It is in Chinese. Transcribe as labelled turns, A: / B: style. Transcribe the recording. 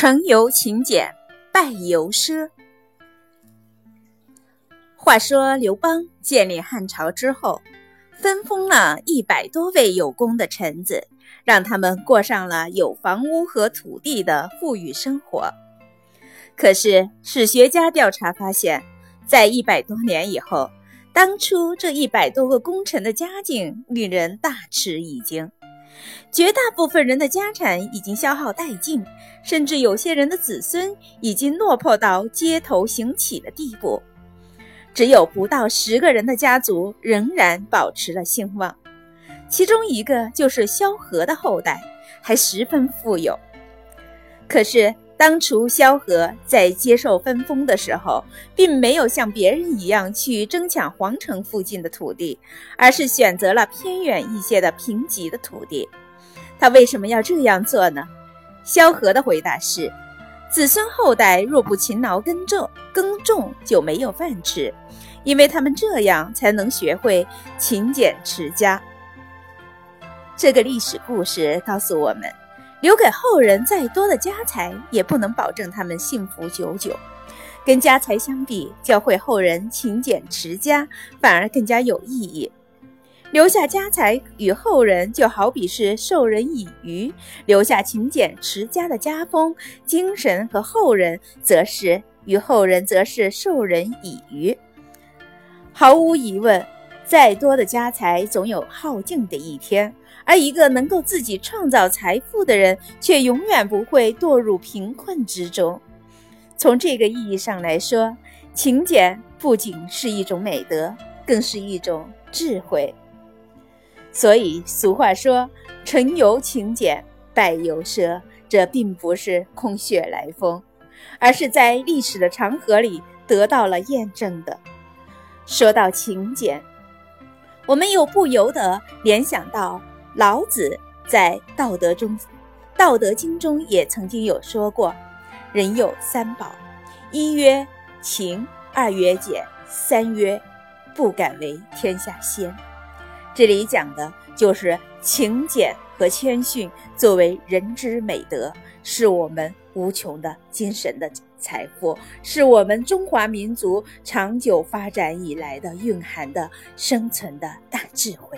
A: 成由勤俭，败由奢。话说刘邦建立汉朝之后，分封了一百多位有功的臣子，让他们过上了有房屋和土地的富裕生活。可是史学家调查发现，在一百多年以后，当初这一百多个功臣的家境令人大吃一惊。绝大部分人的家产已经消耗殆尽，甚至有些人的子孙已经落魄到街头行乞的地步。只有不到十个人的家族仍然保持了兴旺，其中一个就是萧何的后代，还十分富有。可是当初萧何在接受分封的时候，并没有像别人一样去争抢皇城附近的土地，而是选择了偏远一些的贫瘠的土地。他为什么要这样做呢？萧何的回答是：子孙后代若不勤劳耕种，耕种就没有饭吃，因为他们这样才能学会勤俭持家。这个历史故事告诉我们，留给后人再多的家财，也不能保证他们幸福久久。跟家财相比，教会后人勤俭持家，反而更加有意义。留下家财与后人，就好比是授人以鱼；留下勤俭持家的家风、精神和后人，则是与后人，则是授人以渔。毫无疑问，再多的家财总有耗尽的一天，而一个能够自己创造财富的人，却永远不会堕入贫困之中。从这个意义上来说，勤俭不仅是一种美德，更是一种智慧。所以俗话说“成由勤俭，败由奢”，这并不是空穴来风，而是在历史的长河里得到了验证的。说到勤俭，我们又不由得联想到老子在《道德》中，《道德经》中也曾经有说过：“人有三宝，一曰勤，二曰俭，三曰不敢为天下先。”这里讲的就是勤俭和谦逊作为人之美德，是我们无穷的精神的财富，是我们中华民族长久发展以来的蕴含的生存的大智慧。